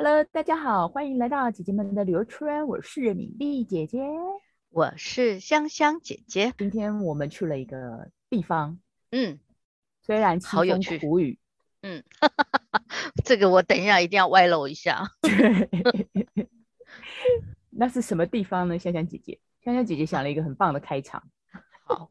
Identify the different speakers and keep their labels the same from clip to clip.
Speaker 1: Hello，大家好，欢迎来到姐姐们的旅游圈。我是米粒姐姐，
Speaker 2: 我是香香姐姐。
Speaker 1: 今天我们去了一个地方，
Speaker 2: 嗯，
Speaker 1: 虽然凄风苦雨，
Speaker 2: 嗯，这个我等一下一定要外露一下。
Speaker 1: 那是什么地方呢？香香姐姐，香香姐姐想了一个很棒的开场。
Speaker 2: 好。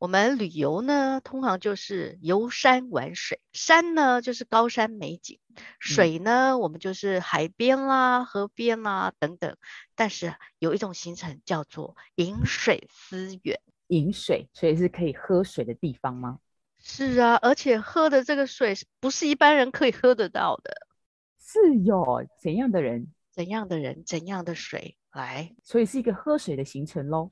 Speaker 2: 我们旅游呢，通常就是游山玩水。山呢，就是高山美景；水呢，我们就是海边啦、河边啦等等。但是有一种行程叫做饮水思源。
Speaker 1: 饮水，所以是可以喝水的地方吗？
Speaker 2: 是啊，而且喝的这个水不是一般人可以喝得到的。
Speaker 1: 是有，怎样的人？
Speaker 2: 怎样的人？怎样的水？来，
Speaker 1: 所以是一个喝水的行程喽。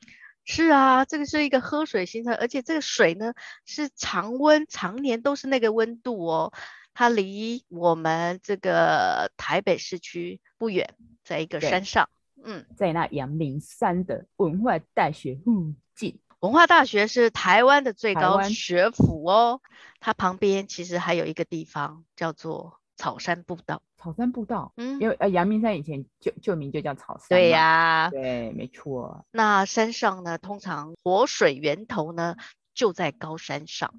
Speaker 2: 是啊，这个是一个喝水行程，而且这个水呢是常温，常年都是那个温度哦。它离我们这个台北市区不远，在一个山上，嗯，
Speaker 1: 在那阳明山的文化大学附近。
Speaker 2: 文化大学是台湾的最高学府哦，它旁边其实还有一个地方叫做草山步道。
Speaker 1: 草山步道，嗯，因为呃阳明山以前旧旧名就叫草山，
Speaker 2: 对呀、啊，
Speaker 1: 对，没错。
Speaker 2: 那山上呢，通常活水源头呢就在高山上，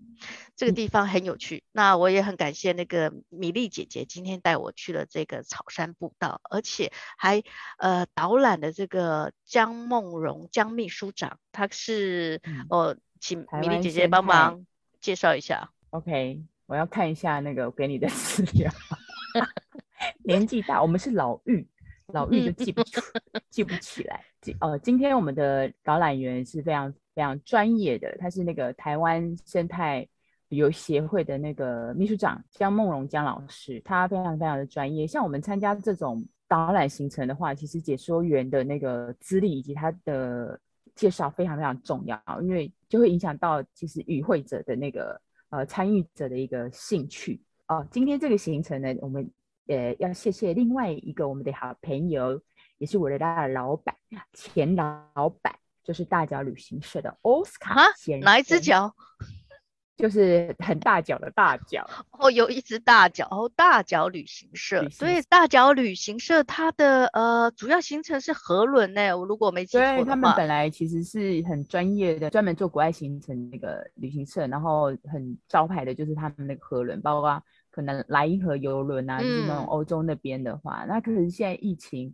Speaker 2: 这个地方很有趣。嗯、那我也很感谢那个米粒姐姐今天带我去了这个草山步道，而且还呃导览的这个江梦荣江秘书长，他是、嗯、哦，请米粒姐姐帮忙介绍一下。
Speaker 1: OK，我要看一下那个我给你的 资料。年纪大，我们是老妪，老妪就记不住，记不起来。呃，今天我们的导览员是非常非常专业的，他是那个台湾生态旅游协会的那个秘书长江梦荣江老师，他非常非常的专业。像我们参加这种导览行程的话，其实解说员的那个资历以及他的介绍非常非常重要，因为就会影响到其实与会者的那个呃参与者的一个兴趣。哦、呃，今天这个行程呢，我们。呃，要谢谢另外一个我们的好朋友，也是我的大老板，前老板，就是大脚旅行社的奥斯卡先生。
Speaker 2: 哪一只脚？
Speaker 1: 就是很大脚的大脚。
Speaker 2: 哦，有一只大脚哦，大脚旅行社。所以大脚旅行社它的呃主要行程是河轮呢。我如果没记错的话，
Speaker 1: 对，他们本来其实是很专业的，专门做国外行程那个旅行社，然后很招牌的就是他们那个河轮，包括。可能莱茵河游轮啊，就是那种欧洲那边的话，嗯，那可是现在疫情，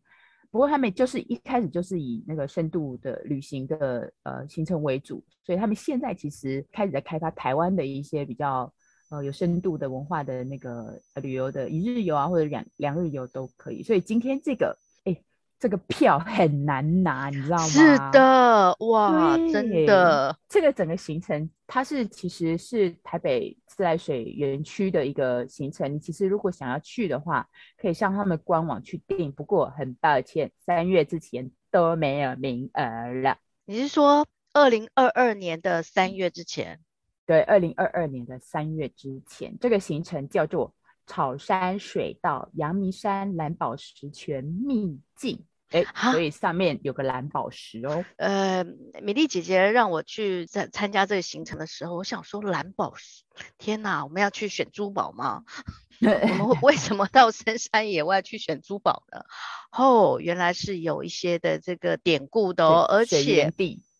Speaker 1: 不过他们就是一开始就是以那个深度的旅行的呃行程为主，所以他们现在其实开始在开发台湾的一些比较呃有深度的文化的那个旅游的一日游啊，或者两两日游都可以。所以今天这个。这个票很难拿，你知道吗？
Speaker 2: 是的，哇，真的，
Speaker 1: 这个整个行程它是其实是台北自来水园区的一个行程。你其实如果想要去的话，可以上他们官网去订。不过很抱歉，三月之前都没有名额了。
Speaker 2: 你是说二零二二年的三月之前？
Speaker 1: 对，二零二二年的三月之前，这个行程叫做。草山水道阳明山蓝宝石泉秘境，哎，所以上面有个蓝宝石哦。
Speaker 2: 呃，米粒姐姐让我去在参加这个行程的时候，我想说蓝宝石，天哪，我们要去选珠宝吗？我们为什么到深山野外去选珠宝呢？哦，原来是有一些的这个典故的哦，而且，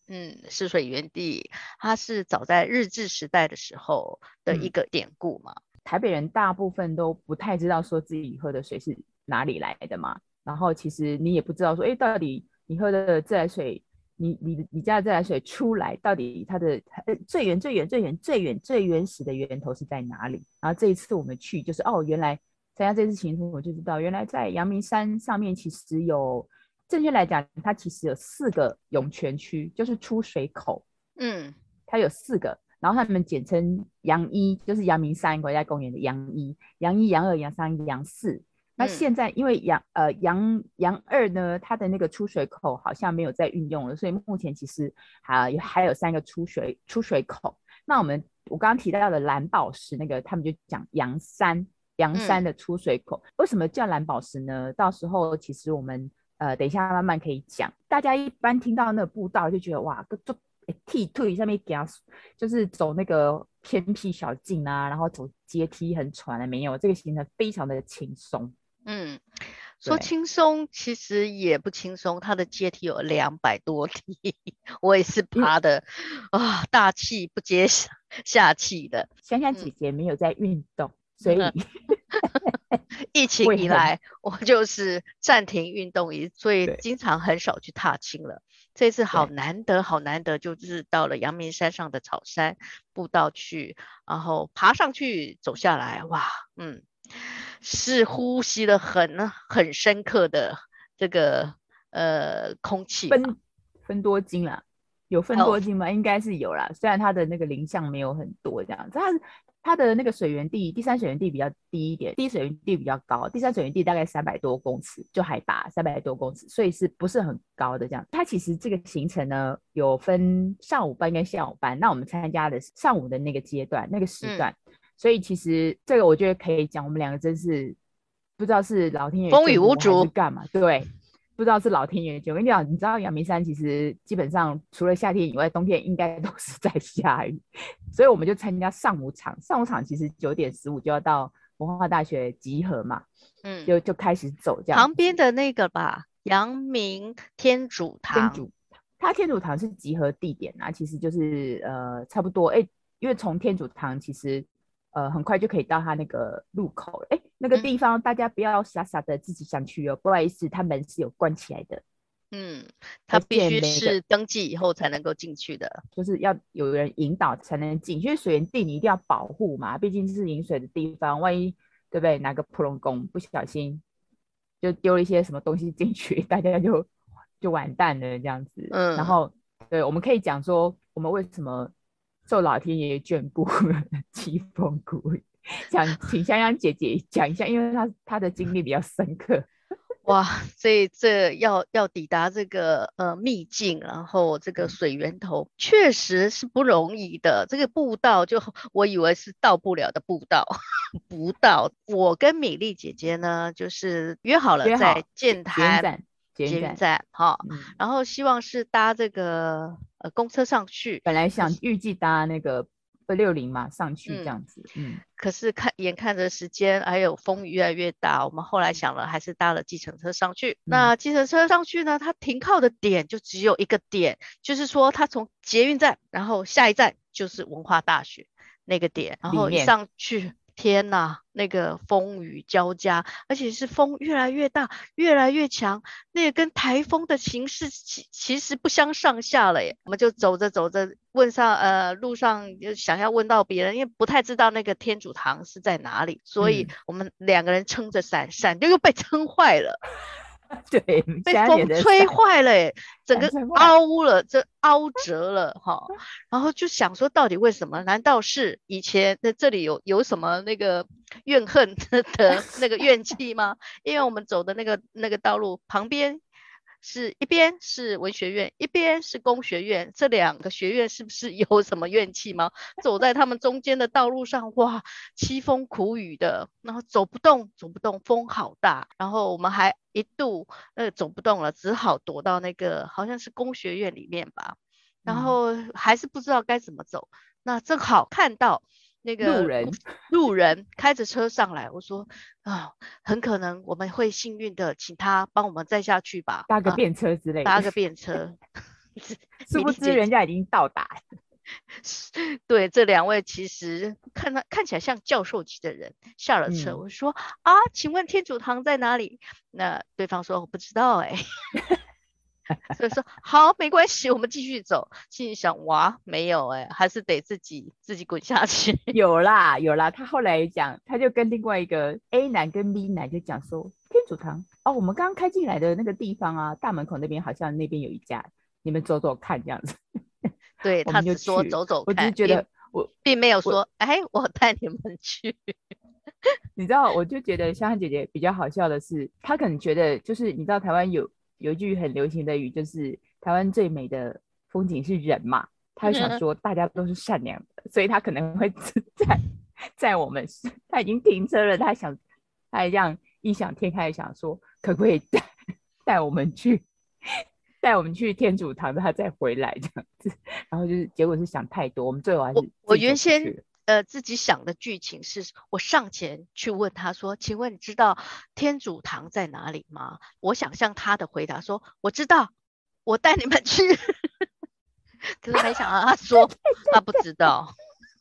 Speaker 2: 嗯，是水源地，它是早在日治时代的时候的一个典故嘛。嗯
Speaker 1: 台北人大部分都不太知道说自己喝的水是哪里来的嘛，然后其实你也不知道说，哎，到底你喝的自来水，你你你家的自来水出来，到底它的最远最远最远最远最原始的源头是在哪里？然后这一次我们去，就是哦，原来参加这次行程我就知道，原来在阳明山上面其实有，正确来讲，它其实有四个涌泉区，就是出水口，嗯，它有四个。然后他们简称阳一，就是阳明山国家公园的阳一、阳一、阳二、阳三、阳四。那现在因为阳呃阳阳二呢，它的那个出水口好像没有在运用了，所以目前其实还有还有三个出水出水口。那我们我刚刚提到的蓝宝石那个，他们就讲阳三阳三的出水口。嗯、为什么叫蓝宝石呢？到时候其实我们呃等一下慢慢可以讲。大家一般听到那个步道就觉得哇，这。梯退上面给他，就是走那个偏僻小径啊，然后走阶梯很喘的没有，这个行程非常的轻松。
Speaker 2: 嗯，说轻松其实也不轻松，它的阶梯有两百多梯，我也是爬的啊、大气不接下下气的。
Speaker 1: 香香姐姐没有在运动，所以
Speaker 2: 疫情以来我就是暂停运动，所以经常很少去踏青了。这次好难得，好难得，就是到了阳明山上的草山步道去，然后爬上去走下来，哇，嗯。是呼吸了很很深刻的这个呃空气，
Speaker 1: 分分多金啦，有分多金吗？Oh. 应该是有啦，虽然它的那个林相没有很多这样子，它它的那个水源地，第三水源地比较低一点，第一水源地比较高，第三水源地大概三百多公尺，就海拔三百多公尺，所以是不是很高的这样？它其实这个行程呢有分上午班跟下午班，那我们参加的是上午的那个阶段那个时段。嗯所以其实这个我觉得可以讲，我们两个真是不知道是老天爷
Speaker 2: 风雨无阻
Speaker 1: 干嘛？对，不知道是老天爷救。我跟你讲，你知道阳明山其实基本上除了夏天以外，冬天应该都是在下雨。所以我们就参加上午场，上午场其实九点十五就要到文化大学集合嘛，嗯，就就开始走这样。
Speaker 2: 旁边的那个吧，阳明天主堂，
Speaker 1: 天主，它天主堂是集合地点啊，其实就是呃差不多哎，因为从天主堂其实。呃，很快就可以到他那个路口，哎，那个地方大家不要傻傻的自己想去哦，嗯、不好意思，他门是有关起来的。
Speaker 2: 嗯，他必须是登记以后才能够进去的，
Speaker 1: 就是要有人引导才能进，因为水源地你一定要保护嘛，毕竟是饮水的地方，万一对不对？哪个普龙宫不小心就丢了一些什么东西进去，大家就就完蛋了这样子。嗯，然后对，我们可以讲说我们为什么。受老天爷眷顾，凄风苦 雨。想请香香姐姐讲一下，因为她她的经历比较深刻。
Speaker 2: 哇，所以这要要抵达这个呃秘境，然后这个水源头确实是不容易的。这个步道就我以为是到不了的步道，不到。我跟米粒姐姐呢，就是约好了在建潭。捷运站，哈，嗯、然后希望是搭这个呃公车上去。
Speaker 1: 本来想预计搭那个二六零嘛上去这样子，嗯，
Speaker 2: 可是看眼看着时间还有风雨越来越大，我们后来想了，还是搭了计程车上去。嗯、那计程车上去呢，它停靠的点就只有一个点，就是说它从捷运站，然后下一站就是文化大学那个点，然后一上去。天呐，那个风雨交加，而且是风越来越大，越来越强，那个跟台风的形势其其实不相上下了耶。我们就走着走着，问上呃路上就想要问到别人，因为不太知道那个天主堂是在哪里，所以我们两个人撑着伞，伞就又被撑坏了。
Speaker 1: 对，
Speaker 2: 被风吹坏了，欸，整个凹了，这凹折了哈。然后就想说，到底为什么？难道是以前在这里有有什么那个怨恨 的那个怨气吗？因为我们走的那个那个道路旁边。是一边是文学院，一边是工学院，这两个学院是不是 有什么怨气吗？走在他们中间的道路上，哇，凄风苦雨的，然后走不动，走不动，风好大，然后我们还一度呃走不动了，只好躲到那个好像是工学院里面吧，然后还是不知道该怎么走，那正好看到。那个
Speaker 1: 路人，
Speaker 2: 路人开着车上来，我说啊，很可能我们会幸运的，请他帮我们载下去吧，
Speaker 1: 搭个便车之类的，
Speaker 2: 搭个便车，
Speaker 1: 殊不知人家已经到达。
Speaker 2: 对，这两位其实看他看起来像教授级的人，下了车，嗯、我说啊，请问天主堂在哪里？那对方说我不知道哎。所以说好，没关系，我们继续走。心里想，哇，没有哎，还是得自己自己滚下去。
Speaker 1: 有啦有啦，他后来讲，他就跟另外一个 A 男跟 B 男就讲说，天主堂哦，我们刚刚开进来的那个地方啊，大门口那边好像那边有一家，你们走走看这样子。
Speaker 2: 对，他就说走走看，
Speaker 1: 我只是觉得我
Speaker 2: 并没有说，哎，我带你们去。
Speaker 1: 你知道，我就觉得香香姐姐比较好笑的是，她可能觉得就是你知道台湾有。有一句很流行的语，就是台湾最美的风景是人嘛。他就想说大家都是善良的，嗯、所以他可能会 在在我们他已经停车了，他想他还这样异想天开想说，可不可以带带我们去带我们去天主堂，他再回来这样子。然后就是结果是想太多，我们最后还是
Speaker 2: 我，我原先呃自己想的剧情是，我上前去问他说：“请问你知道天主堂在哪里吗？”我想象他的回答说：“我知道，我带你们去。”可是没想到他说他不知道。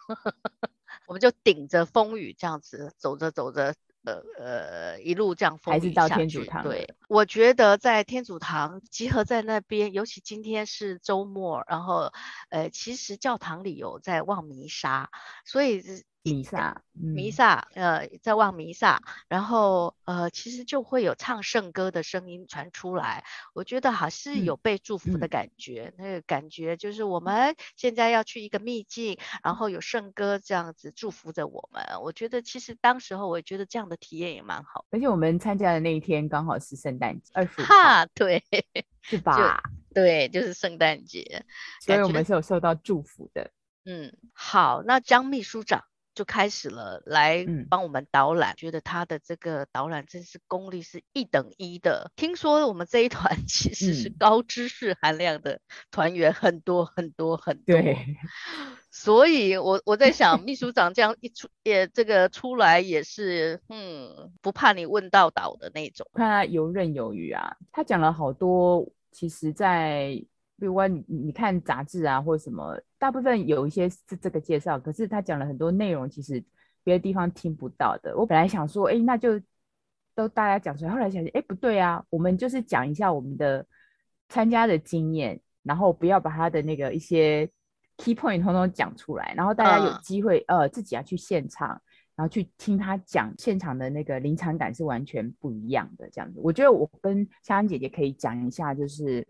Speaker 2: 我们就顶着风雨这样子走着走着。呃呃，一路这样风雨下去，还是到天主堂。对，我觉得在天主堂集合在那边，尤其今天是周末，然后呃，其实教堂里有在望弥撒，所以。弥撒，弥撒，呃，在望弥撒，然后呃，其实就会有唱圣歌的声音传出来，我觉得还是有被祝福的感觉，嗯、那个感觉就是我们现在要去一个秘境，然后有圣歌这样子祝福着我们，我觉得其实当时候我也觉得这样的体验也蛮好，
Speaker 1: 而且我们参加的那一天刚好是圣诞节，二十五
Speaker 2: 号，对，
Speaker 1: 是 吧？
Speaker 2: 对，就是圣诞节，
Speaker 1: 所以我们是有受到祝福的。
Speaker 2: 嗯，好，那江秘书长。就开始了，来帮我们导览，嗯，觉得他的这个导览真是功力是一等一的。听说我们这一团 其实是高知识含量的团员很多很多很多，
Speaker 1: 对，
Speaker 2: 所以我我在想，秘书长这样一出，也这个出来也是，嗯，不怕你问到倒的那种，
Speaker 1: 看他游刃有余啊，他讲了好多，其实在。比如说你你看杂志啊，或者什么，大部分有一些是这个介绍，可是他讲了很多内容，其实别的地方听不到的。我本来想说，哎，那就都大家讲出来。后来想想，哎，不对啊，我们就是讲一下我们的参加的经验，然后不要把他的那个一些 key point 通通讲出来，然后大家有机会、嗯、呃自己要去现场，然后去听他讲现场的那个临场感是完全不一样的。这样子，我觉得我跟香香姐姐可以讲一下，就是。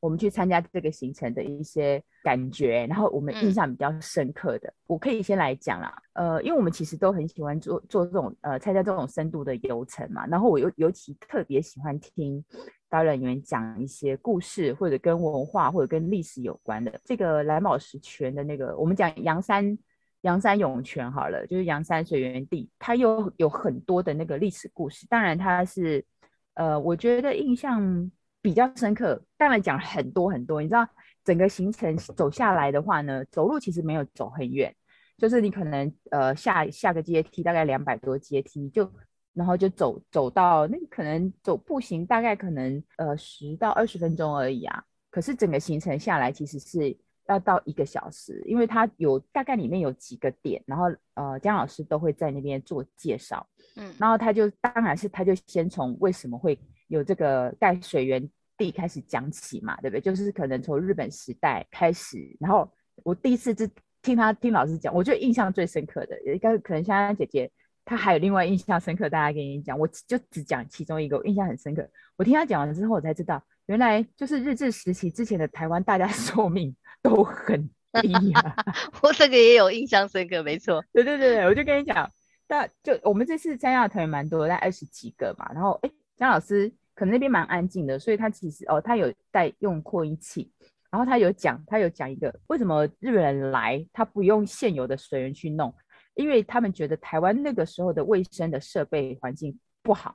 Speaker 1: 我们去参加这个行程的一些感觉，然后我们印象比较深刻的，嗯、我可以先来讲啦。呃，因为我们其实都很喜欢做做这种呃参加这种深度的游程嘛，然后我尤尤其特别喜欢听导览员讲一些故事，或者跟文化或者跟历史有关的。这个蓝宝石泉的那个，我们讲阳山阳山涌泉好了，就是阳山水源地，它又有很多的那个历史故事。当然它是呃，我觉得印象。比较深刻，当然讲很多很多。你知道，整个行程走下来的话呢，走路其实没有走很远，就是你可能呃下下个阶梯大概两百多阶梯，就然后就走走到那可能走步行大概可能呃十到二十分钟而已啊。可是整个行程下来其实是要到一个小时，因为它有大概里面有几个点，然后呃姜老师都会在那边做介绍，嗯，然后他就当然是他就先从为什么会。有这个盖水源地开始讲起嘛，对不对？就是可能从日本时代开始，然后我第一次是听他听老师讲，我觉得印象最深刻的，应该可能香香姐姐她还有另外印象深刻，大家跟你讲，我就只讲其中一个，我印象很深刻。我听他讲完之后，我才知道原来就是日治时期之前的台湾，大家 寿命都很低啊。
Speaker 2: 我这个也有印象深刻，没错。
Speaker 1: 对对对对，我就跟你讲，那就我们这次参加的团员蛮多，大概二十几个嘛，然后哎，江老师。可能那边蛮安静的，所以他其实哦，他有带用扩音器，然后他有讲，他有讲一个为什么日本人来，他不用现有的水源去弄，因为他们觉得台湾那个时候的卫生的设备环境不好，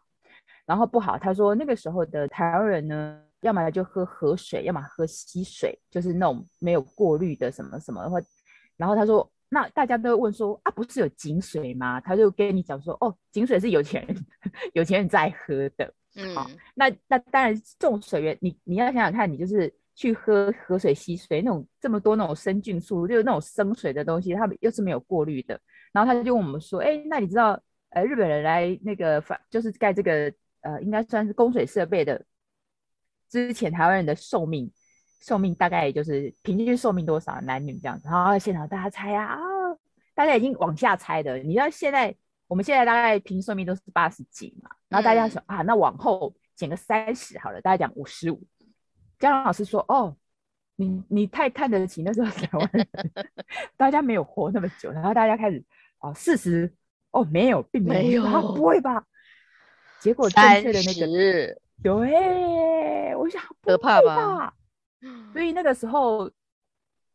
Speaker 1: 然后不好，他说那个时候的台湾人呢，要么就喝河水，要么喝溪水，就是那种没有过滤的什么什么的话，然后他说，那大家都问说啊，不是有井水吗？他就跟你讲说，哦，井水是有钱人 有钱人在喝的。嗯，好，那那当然，这种水源，你你要想想看，你就是去喝河水、溪水那种这么多那种生菌素，就是那种生水的东西，他们又是没有过滤的。然后他就问我们说，哎，那你知道，呃，日本人来那个反就是盖这个呃，应该算是供水设备的之前，台湾人的寿命寿命大概也就是平均寿命多少，男女这样子。然后现场大家猜啊，大家已经往下猜的，你知道现在。我们现在大概平均寿命都是八十几嘛，然后大家说、嗯、啊，那往后减个三十好了，大家讲五十五。江老师说，哦，你你太看得起那时候台湾人，大家没有活那么久，然后大家开始哦四十，哦没有，并没有，没有不会吧？结果正确的那个有哎，我想
Speaker 2: 可怕吧？
Speaker 1: 所以那个时候，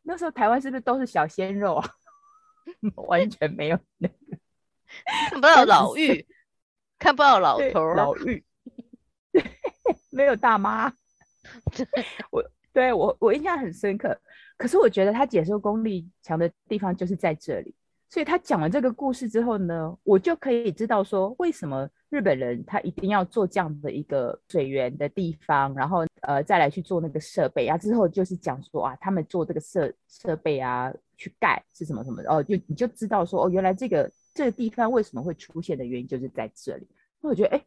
Speaker 1: 那时候台湾是不是都是小鲜肉啊？完全没有那个。
Speaker 2: 看不到老妪，看不到老头，
Speaker 1: 老 妪没有大妈。我对我我印象很深刻，可是我觉得他解说功力强的地方就是在这里，所以他讲完这个故事之后呢，我就可以知道说，为什么日本人他一定要做这样的一个水源的地方，然后呃再来去做那个设备啊，之后就是讲说啊，他们做这个设设备啊，去盖是什么什么的。哦，就你就知道说哦，原来这个这个地方为什么会出现的原因就是在这里。那我觉得哎，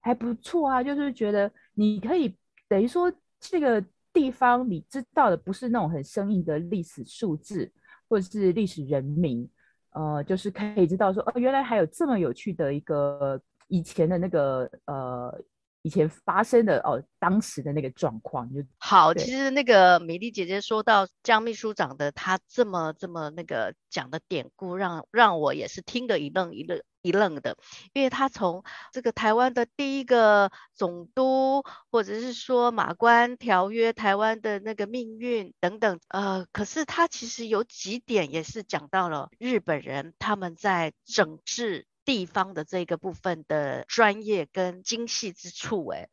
Speaker 1: 还不错啊，就是觉得你可以等于说这个地方你知道的不是那种很生硬的历史数字或者是历史人名。呃，就是可以知道说，哦，原来还有这么有趣的一个以前的那个呃，以前发生的哦，当时的那个状况就
Speaker 2: 好。其实那个米粒姐姐说到江秘书长的他这么这么那个讲的典故，让让我也是听得一愣一愣。一愣的，因为他从这个台湾的第一个总督，或者是说马关条约、台湾的那个命运等等，呃，可是他其实有几点也是讲到了日本人他们在整治地方的这个部分的专业跟精细之处。哎，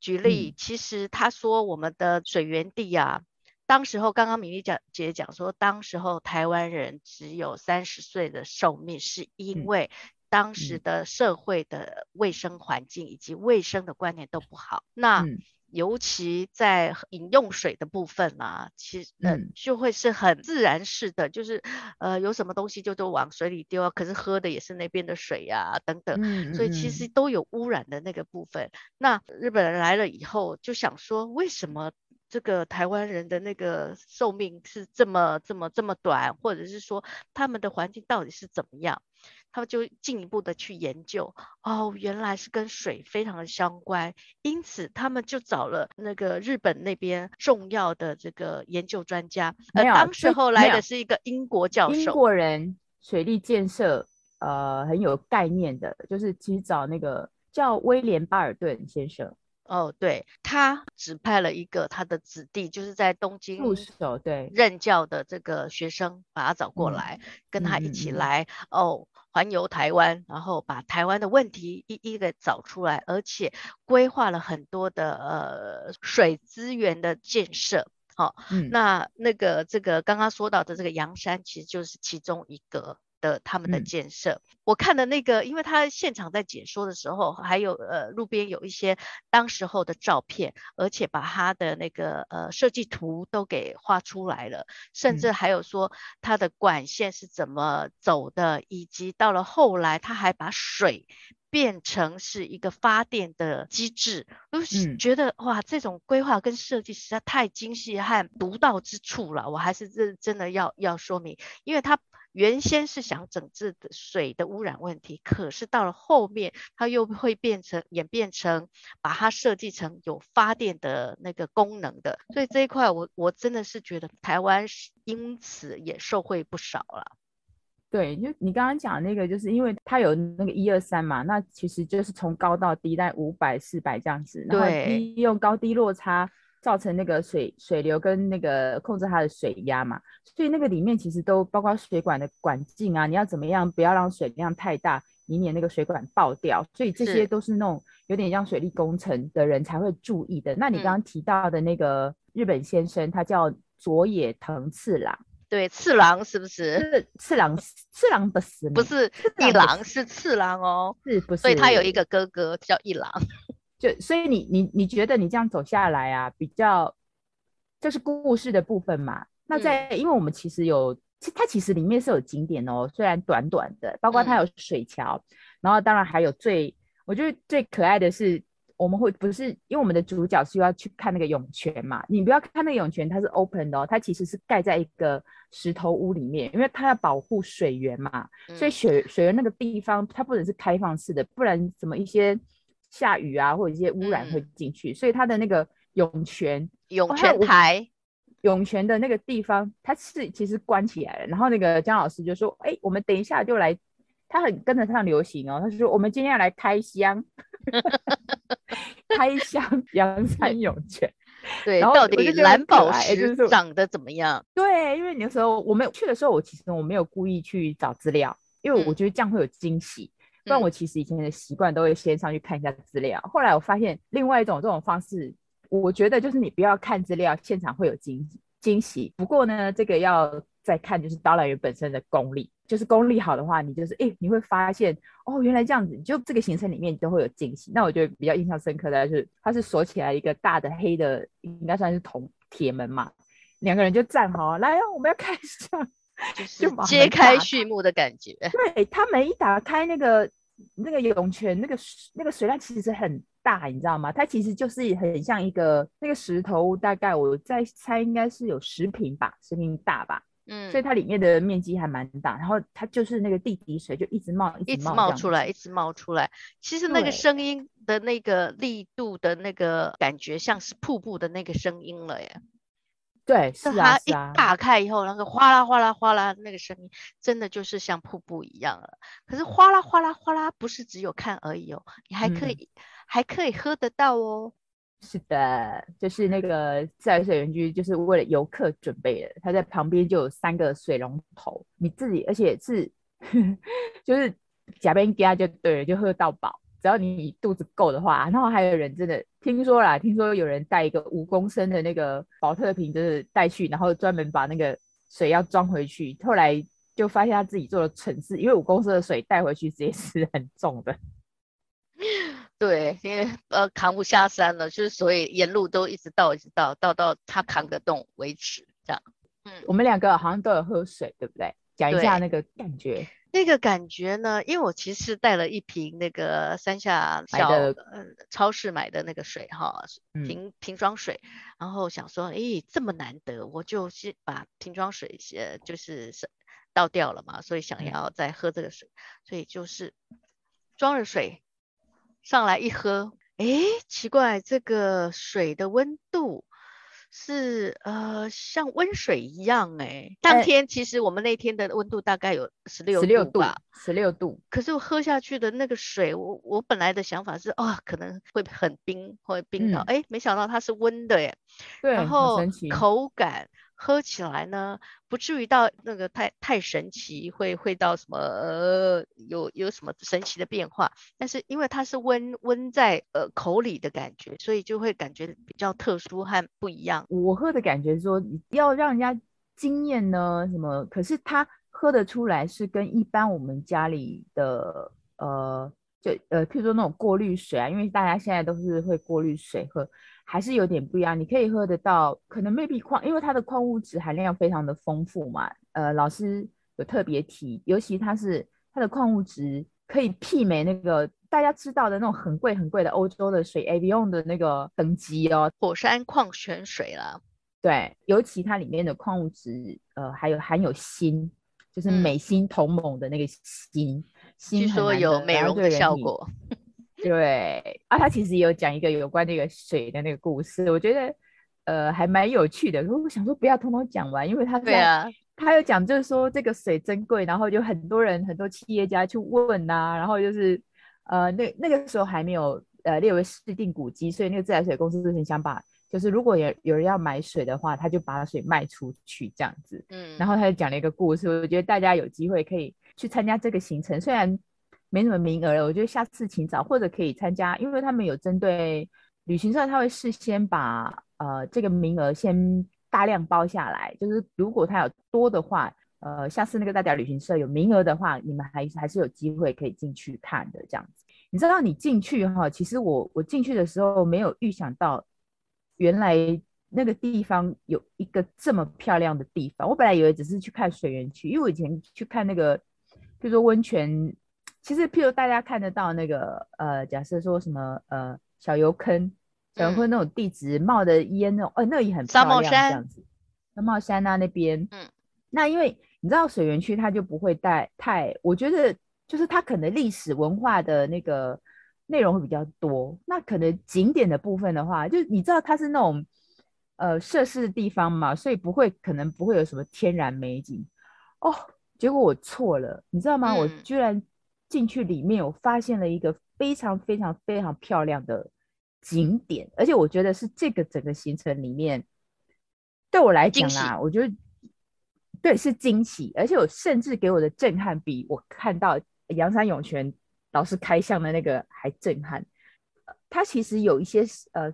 Speaker 2: 举例，嗯、其实他说我们的水源地啊，当时候刚刚米粒讲姐讲说，当时候台湾人只有三十岁的寿命，是因为、嗯。当时的社会的卫生环境以及卫生的观念都不好，那尤其在饮用水的部分啊，其实呃就会是很自然式的，就是呃有什么东西就都往水里丢啊，可是喝的也是那边的水呀等等，所以其实都有污染的那个部分。那日本人来了以后就想说，为什么这个台湾人的那个寿命是这么这么这么短，或者是说他们的环境到底是怎么样？他们就进一步的去研究，哦，原来是跟水非常的相关，因此他们就找了那个日本那边重要的这个研究专家，而当时候来的是一个英国教授，
Speaker 1: 英国人水利建设呃很有概念的，就是其实找那个叫威廉巴尔顿先生。
Speaker 2: 哦，对，他指派了一个他的子弟，就是在东京
Speaker 1: 入手对
Speaker 2: 任教的这个学生，把他找过来，嗯、跟他一起来、嗯、哦。环游台湾，然后把台湾的问题一一的找出来，而且规划了很多的呃水资源的建设。好、哦，嗯、那那个这个刚刚说到的这个阳山，其实就是其中一个。的他们的建设，嗯、我看的那个，因为他现场在解说的时候，还有呃路边有一些当时候的照片，而且把他的那个呃设计图都给画出来了，甚至还有说他的管线是怎么走的，嗯、以及到了后来他还把水变成是一个发电的机制，我就觉得、嗯、哇，这种规划跟设计实在太精细和独到之处了，我还是真真的要要说明，因为他。原先是想整治的水的污染问题，可是到了后面，它又会变成演变成把它设计成有发电的那个功能的，所以这一块我我真的是觉得台湾因此也受惠不少了。
Speaker 1: 对，就你刚刚讲那个，就是因为它有那个一二三嘛，那其实就是从高到低，在五百四百这样子，然后利用高低落差。造成那个水水流跟那个控制它的水压嘛，所以那个里面其实都包括水管的管径啊，你要怎么样不要让水量太大，以免那个水管爆掉，所以这些都是那种有点像水利工程的人才会注意的。那你刚刚提到的那个日本先生，他叫佐野藤次郎，
Speaker 2: 对，次郎是不是？
Speaker 1: 是次郎，次郎的死
Speaker 2: 不是一郎，是次郎哦，
Speaker 1: 是不是？
Speaker 2: 所以他有一个哥哥叫一郎。
Speaker 1: 就所以你你你觉得你这样走下来啊，比较这是故事的部分嘛？那在、嗯、因为我们其实有，它其实里面是有景点哦，虽然短短的，包括它有水桥，嗯、然后当然还有最我觉得最可爱的是，我们会不是因为我们的主角是要去看那个涌泉嘛？你不要看那个涌泉，它是 open 的哦，它其实是盖在一个石头屋里面，因为它要保护水源嘛，嗯、所以水水源那个地方它不能是开放式的，不然怎么一些。下雨啊，或者一些污染会进去，嗯、所以它的那个涌泉、
Speaker 2: 涌泉台、
Speaker 1: 涌泉的那个地方，它是其实关起来了。然后那个江老师就说：“哎、欸，我们等一下就来。”他很跟得上流行哦，他就说：“我们今天要来开箱，开箱阳山涌泉。”
Speaker 2: 对，然后到底蓝宝石长得怎么样？
Speaker 1: 对，因为那时候我没有去的时候，我其实我没有故意去找资料，因为我觉得这样会有惊喜。嗯不然我其实以前的习惯都会先上去看一下资料，嗯、后来我发现另外一种这种方式，我觉得就是你不要看资料，现场会有惊惊喜。不过呢，这个要再看就是导览员本身的功力，就是功力好的话，你就是哎，你会发现哦，原来这样子，就这个行程里面都会有惊喜。那我觉得比较印象深刻的是，它是锁起来一个大的黑的，应该算是铜铁门嘛，两个人就站好，来哦，我们要开始，
Speaker 2: 就是揭开序幕的感觉。
Speaker 1: 对，他每一打开，那个那个涌泉，那个那个水量其实很大，你知道吗？它其实就是很像一个那个石头，大概我在猜应该是有十平吧，十平大吧。嗯，所以它里面的面积还蛮大，然后它就是那个地底水就一直冒，
Speaker 2: 一直冒，一直冒出来，一直冒出来。其实那个声音的那个力度的那个感觉，像是瀑布的那个声音了耶。
Speaker 1: 对，是啊，
Speaker 2: 是啊。一打开以后，那个哗啦哗啦哗啦那个声音，真的就是像瀑布一样了。可是哗啦哗啦哗啦，不是只有看而已哦，你还可以、嗯、还可以喝得到哦。
Speaker 1: 是的，就是那个自来水园区，就是为了游客准备的。它在旁边就有三个水龙头，你自己，而且是 就是假边加就对了，就喝到饱。只要你肚子够的话，然后还有人真的听说啦，听说有人带一个五公升的那个保特瓶，就是带去，然后专门把那个水要装回去。后来就发现他自己做了蠢事，因为五公升的水带回去直接是很重的。
Speaker 2: 对，因为呃扛不下山了，就是所以沿路都一直倒，一直倒，倒到他扛得动为止，这样。
Speaker 1: 嗯，我们两个好像都有喝水，对不对？讲一下那个感觉。
Speaker 2: 那个感觉呢？因为我其实带了一瓶那个三下小超市买的那个水哈，瓶瓶装水，然后想说，诶，这么难得，我就先把瓶装水呃就是倒掉了嘛，所以想要再喝这个水，所以就是装了水。上来一喝，哎，奇怪，这个水的温度是呃像温水一样哎。当天其实我们那天的温度大概有十六度吧，
Speaker 1: 十六度。
Speaker 2: 可是我喝下去的那个水，我我本来的想法是啊、哦，可能会很冰，会冰到，哎、嗯，没想到它是温的耶。
Speaker 1: 对，
Speaker 2: 然后口感。喝起来呢，不至于到那个太太神奇，会会到什么呃有有什么神奇的变化，但是因为它是温温在呃口里的感觉，所以就会感觉比较特殊和不一样。
Speaker 1: 我喝的感觉说要让人家惊艳呢，什么？可是它喝得出来是跟一般我们家里的呃就呃譬如说那种过滤水啊，因为大家现在都是会过滤水喝。还是有点不一样，你可以喝得到，可能 maybe 矿，因为它的矿物质含量非常的丰富嘛。呃，老师有特别提，尤其它是它的矿物质可以媲美那个大家知道的那种很贵很贵的欧洲的水 Avion 的那个等级哦，
Speaker 2: 火山矿泉水啦。
Speaker 1: 对，尤其它里面的矿物质，呃，还有含有锌，就是美锌同盟的那个锌，锌、
Speaker 2: 嗯、说有美容的效果。
Speaker 1: 对啊，他其实也有讲一个有关那个水的那个故事，我觉得呃还蛮有趣的。我想说不要通通讲完，因为他
Speaker 2: 对啊，
Speaker 1: 他有讲就是说这个水珍贵，然后就很多人很多企业家去问呐、啊，然后就是呃那那个时候还没有呃列为市定古迹，所以那个自来水公司就很想把就是如果有有人要买水的话，他就把水卖出去这样子。嗯，然后他就讲了一个故事，我觉得大家有机会可以去参加这个行程，虽然。没什么名额了，我觉得下次请早或者可以参加，因为他们有针对旅行社，他会事先把呃这个名额先大量包下来，就是如果他有多的话，呃，下次那个大甲旅行社有名额的话，你们还还是有机会可以进去看的这样子。你知道你进去哈，其实我我进去的时候没有预想到，原来那个地方有一个这么漂亮的地方。我本来以为只是去看水源区，因为我以前去看那个，比如说温泉。其实，譬如大家看得到那个，呃，假设说什么，呃，小油坑，小油坑那种地质冒的烟那种，呃、嗯，那也很漂亮，这样子。纱帽山啊，那边，嗯，那因为你知道水源区，它就不会带太，我觉得就是它可能历史文化的那个内容会比较多。那可能景点的部分的话，就你知道它是那种，呃，设施的地方嘛，所以不会，可能不会有什么天然美景。哦，结果我错了，你知道吗？嗯、我居然。进去里面，我发现了一个非常非常非常漂亮的景点，而且我觉得是这个整个行程里面，对我来讲啦，我觉得对是惊喜，而且我甚至给我的震撼比我看到阳山涌泉老师开箱的那个还震撼。它其实有一些呃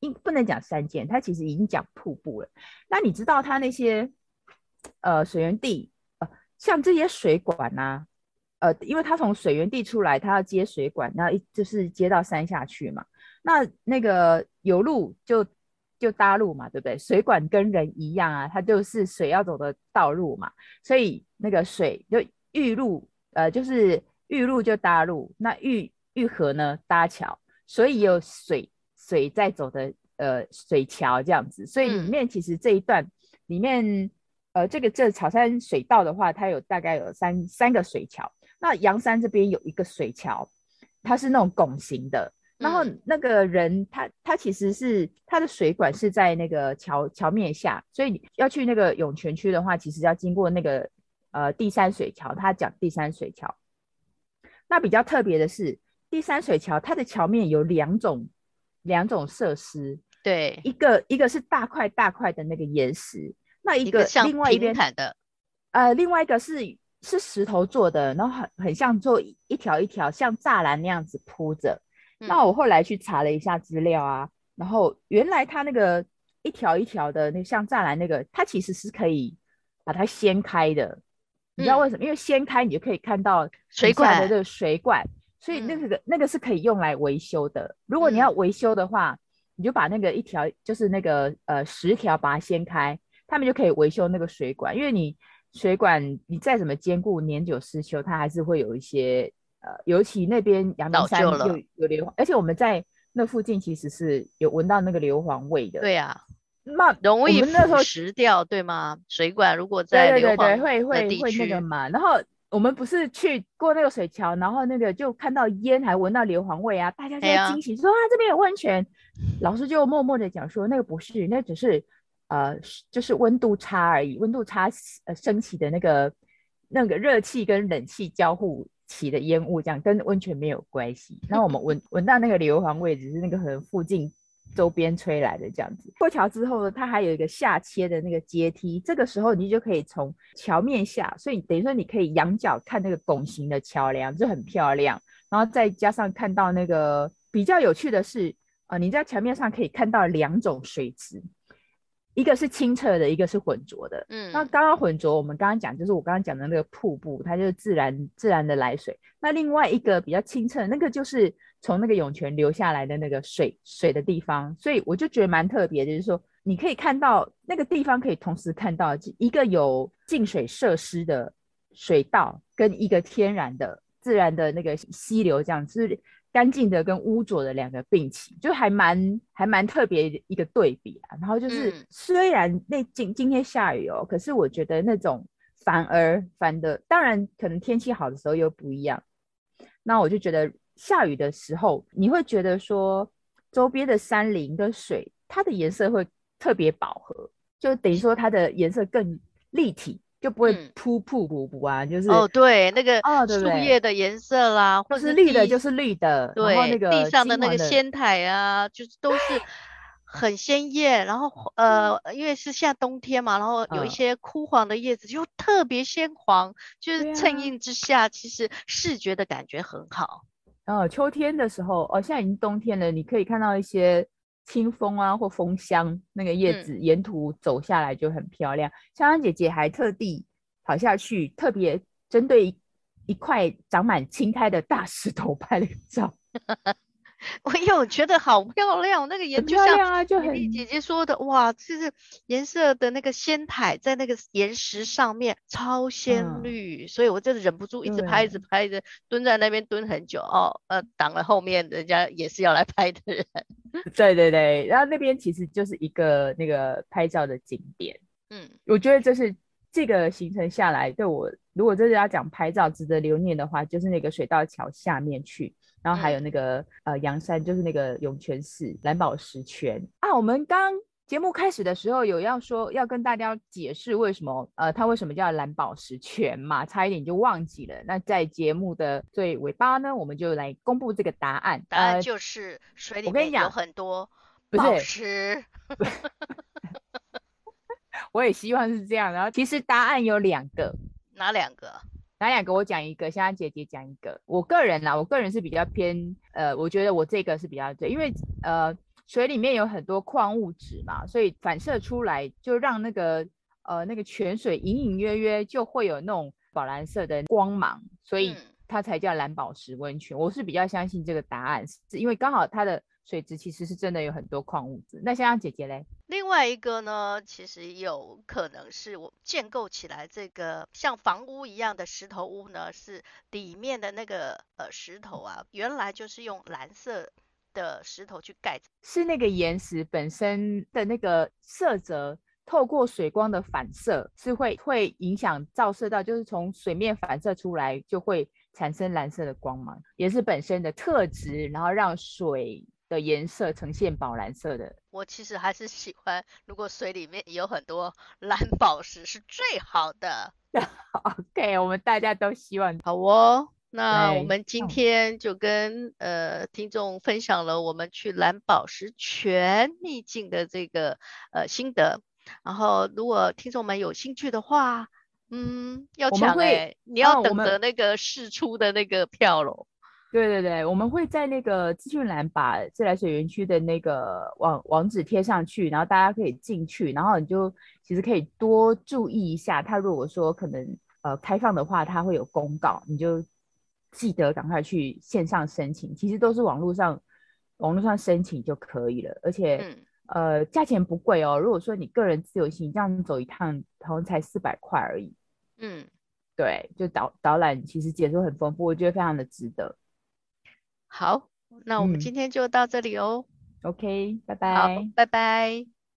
Speaker 1: 应不能讲山涧，它其实已经讲瀑布了。那你知道它那些呃水源地呃，像这些水管呐、啊，呃，因为它从水源地出来，它要接水管，然后一就是接到山下去嘛。那那个有路就就搭路嘛，对不对？水管跟人一样啊，它就是水要走的道路嘛。所以那个水就遇路，呃，就是遇路就搭路，那遇遇河呢搭桥，所以有水。水在走的呃水桥这样子，所以里面其实这一段、嗯、里面呃这个这草山水道的话，它有大概有三三个水桥。那阳山这边有一个水桥，它是那种拱形的。然后那个人他他其实是他的水管是在那个桥桥面下，所以要去那个涌泉区的话，其实要经过那个呃第三水桥。他讲第三水桥，那比较特别的是第三水桥，它的桥面有两种。两种设施，
Speaker 2: 对，
Speaker 1: 一个一个是大块大块的那个岩石，那一个，一个另外一边
Speaker 2: 的，
Speaker 1: 呃，另外一个是是石头做的，然后很很像做一条一条像栅栏那样子铺着。嗯。那我后来去查了一下资料啊，然后原来它那个一条一条的那像栅栏那个，它其实是可以把它掀开的。嗯。你知道为什么？因为掀开你就可以看到水管的这个水管。所以那个、嗯、那个是可以用来维修的。如果你要维修的话，嗯、你就把那个一条就是那个呃十条把它掀开，他们就可以维修那个水管。因为你水管你再怎么坚固，年久失修，它还是会有一些呃，尤其那边阳明山有有硫磺，而且我们在那附近其实是有闻到那个硫磺味的。
Speaker 2: 对呀、啊，
Speaker 1: 那
Speaker 2: 容易腐蚀掉，对吗？水管如果在硫磺
Speaker 1: 对对对对，会会会那个嘛，然后。我们不是去过那个水桥，然后那个就看到烟，还闻到硫磺味啊！大家就惊喜说啊，这边有温泉。老师就默默的讲说，那个不是，那只是呃，就是温度差而已，温度差呃升起的那个那个热气跟冷气交互起的烟雾，这样跟温泉没有关系。然后我们闻闻到那个硫磺味，只是那个可能附近。周边吹来的这样子，过桥之后呢，它还有一个下切的那个阶梯，这个时候你就可以从桥面下，所以等于说你可以仰角看那个拱形的桥梁，就很漂亮。然后再加上看到那个比较有趣的是，呃，你在桥面上可以看到两种水质。一个是清澈的，一个是浑浊的。嗯，那刚刚浑浊，我们刚刚讲就是我刚刚讲的那个瀑布，它就是自然自然的来水。那另外一个比较清澈，那个就是从那个涌泉流下来的那个水水的地方。所以我就觉得蛮特别的，就是说你可以看到那个地方可以同时看到一个有净水设施的水道，跟一个天然的自然的那个溪流，这样子。干净的跟污浊的两个并起，就还蛮还蛮特别的一个对比啊。然后就是虽然那今今天下雨哦，可是我觉得那种反而反的，当然可能天气好的时候又不一样。那我就觉得下雨的时候，你会觉得说周边的山林跟水，它的颜色会特别饱和，就等于说它的颜色更立体。就不会扑扑补补啊，就是
Speaker 2: 哦，对，那个树叶的颜色啦，
Speaker 1: 或是绿的，就是绿的，对，那个
Speaker 2: 地上的那个仙台啊，就是都是很鲜艳，然后呃，因为是现在冬天嘛，然后有一些枯黄的叶子就特别鲜黄，就是衬映之下，其实视觉的感觉很好。
Speaker 1: 哦，秋天的时候，哦，现在已经冬天了，你可以看到一些。清风啊，或风香，那个叶子沿途走下来就很漂亮。香香姐姐还特地跑下去，特别针对一一块长满青苔的大石头拍了个照。
Speaker 2: 我有觉得好漂亮，那个颜
Speaker 1: 就像啊，就很
Speaker 2: 姐姐说的哇，就是颜色的那个仙台在那个岩石上面超鲜绿，嗯，所以我就忍不住一直拍，一直拍，一直蹲在那边蹲很久哦，呃，挡了后面人家也是要来拍的人。
Speaker 1: 对对对，然后那边其实就是一个那个拍照的景点。嗯，我觉得这是这个行程下来对我，如果真的要讲拍照值得留念的话，就是那个水道桥下面去。然后还有那个、嗯、呃阳山，就是那个涌泉寺蓝宝石泉啊。我们刚节目开始的时候有要说要跟大家解释为什么呃它为什么叫蓝宝石泉嘛，差一点就忘记了。那在节目的最尾巴呢，我们就来公布这个答案。
Speaker 2: 答案就是水里面有很多宝石。
Speaker 1: 我也希望是这样。然后其实答案有两个，
Speaker 2: 哪两个？
Speaker 1: 哪两个？我讲一个，香香姐姐讲一个。我个人啦，我个人是比较偏，呃，我觉得我这个是比较对，因为呃，水里面有很多矿物质嘛，所以反射出来就让那个呃那个泉水隐隐约约就会有那种宝蓝色的光芒，所以它才叫蓝宝石温泉。我是比较相信这个答案，是因为刚好它的。水质其实是真的有很多矿物质。那香香姐姐嘞？
Speaker 2: 另外一个呢，其实有可能是我建构起来这个像房屋一样的石头屋呢，是里面的那个呃石头啊，原来就是用蓝色的石头去盖，
Speaker 1: 是那个岩石本身的那个色泽，透过水光的反射，是会会影响照射到，就是从水面反射出来就会产生蓝色的光芒，也是本身的特质，然后让水。的颜色呈现宝蓝色的，
Speaker 2: 我其实还是喜欢，如果水里面有很多 蓝宝石是最好的。
Speaker 1: OK，我们大家都希望
Speaker 2: 好哦。那我们今天就跟呃听众分享了我们去蓝宝石泉秘境的这个呃心得。然后如果听众们有兴趣的话，嗯，要抢哎，你要等着那个试出的那个票喽。
Speaker 1: 对对对，我们会在那个资讯栏把自来水园区的那个网网址贴上去，然后大家可以进去，然后你就其实可以多注意一下，他如果说可能呃开放的话，他会有公告，你就记得赶快去线上申请，其实都是网络上网络上申请就可以了，而且、嗯、呃价钱不贵哦，如果说你个人自由行这样走一趟，好像才四百块而已。嗯，对，就导导览其实解说很丰富，我觉得非常的值得。
Speaker 2: 好，那我们今天就到这里哦。
Speaker 1: 嗯、OK，拜拜。
Speaker 2: 好，拜拜。